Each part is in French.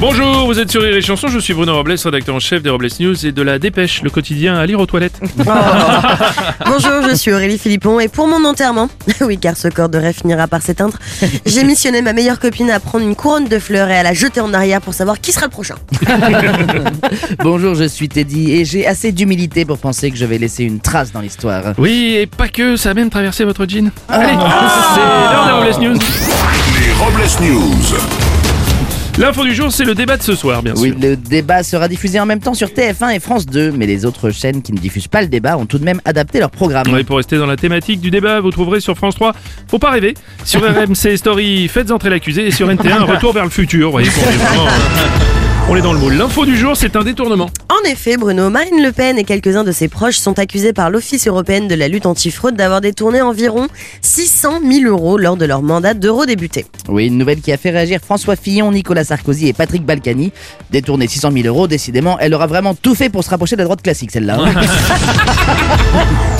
Bonjour, vous êtes sur Rire et Chanson, je suis Bruno Robles, rédacteur en chef des Robles News et de la Dépêche, le quotidien à lire aux toilettes. Bonjour, je suis Aurélie Philippon et pour mon enterrement, oui car ce corps de rêve finira par s'éteindre, j'ai missionné ma meilleure copine à prendre une couronne de fleurs et à la jeter en arrière pour savoir qui sera le prochain. Bonjour, je suis Teddy et j'ai assez d'humilité pour penser que je vais laisser une trace dans l'histoire. Oui, et pas que, ça a même traversé votre jean. Allez, c'est l'heure des Robles News. Les Robles News. L'info du jour, c'est le débat de ce soir, bien Oui, sûr. le débat sera diffusé en même temps sur TF1 et France 2, mais les autres chaînes qui ne diffusent pas le débat ont tout de même adapté leur programme. Et pour rester dans la thématique du débat, vous trouverez sur France 3, faut pas rêver, sur RMC Story, faites entrer l'accusé, et sur NT1, retour vers le futur. Voyez, euh, on est dans le moule. L'info du jour, c'est un détournement. En effet, Bruno, Marine Le Pen et quelques-uns de ses proches sont accusés par l'Office européen de la lutte antifraude d'avoir détourné environ 600 000 euros lors de leur mandat d'eurodéputé. Oui, une nouvelle qui a fait réagir François Fillon, Nicolas Sarkozy et Patrick Balkany. Détourner 600 000 euros, décidément, elle aura vraiment tout fait pour se rapprocher de la droite classique, celle-là.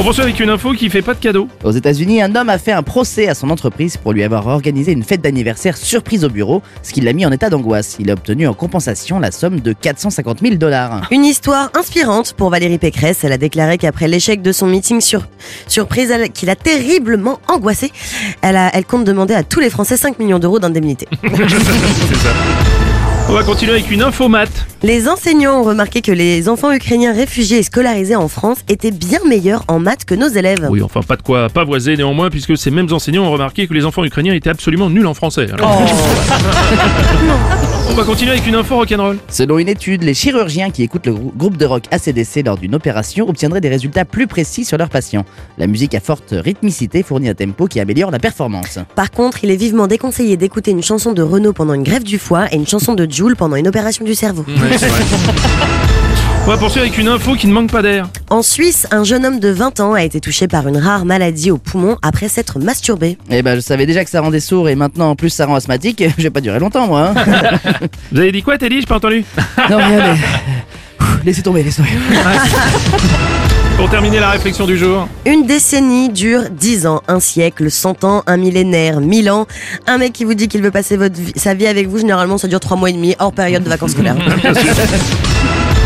On poursuit avec une info qui fait pas de cadeau. Aux États-Unis, un homme a fait un procès à son entreprise pour lui avoir organisé une fête d'anniversaire surprise au bureau, ce qui l'a mis en état d'angoisse. Il a obtenu en compensation la somme de 450 000 dollars. Une histoire inspirante pour Valérie Pécresse. Elle a déclaré qu'après l'échec de son meeting sur, surprise, elle- qu'il a terriblement angoissé, elle, a, elle compte demander à tous les Français 5 millions d'euros d'indemnité. C'est ça. On va continuer avec une info mat. Les enseignants ont remarqué que les enfants ukrainiens réfugiés et scolarisés en France étaient bien meilleurs en maths que nos élèves. Oui, enfin, pas de quoi pavoiser néanmoins, puisque ces mêmes enseignants ont remarqué que les enfants ukrainiens étaient absolument nuls en français. Alors, On va continuer avec une info rock'n'roll. Selon une étude, les chirurgiens qui écoutent le grou- groupe de rock ACDC lors d'une opération obtiendraient des résultats plus précis sur leurs patients. La musique à forte rythmicité fournit un tempo qui améliore la performance. Par contre, il est vivement déconseillé d'écouter une chanson de Renault pendant une grève du foie et une chanson de Joule pendant une opération du cerveau. On va poursuivre avec une info qui ne manque pas d'air. En Suisse, un jeune homme de 20 ans a été touché par une rare maladie au poumon après s'être masturbé. Eh ben, je savais déjà que ça rendait sourd et maintenant en plus ça rend asthmatique. Je vais pas durer longtemps, moi. hein. Vous avez dit quoi, Teddy? J'ai pas entendu. non, mais allez. Laissez tomber, laissez tomber. Pour terminer la réflexion du jour. Une décennie dure 10 ans, un siècle, 100 ans, un millénaire, 1000 ans. Un mec qui vous dit qu'il veut passer votre vie- sa vie avec vous, généralement ça dure 3 mois et demi, hors période de vacances scolaires.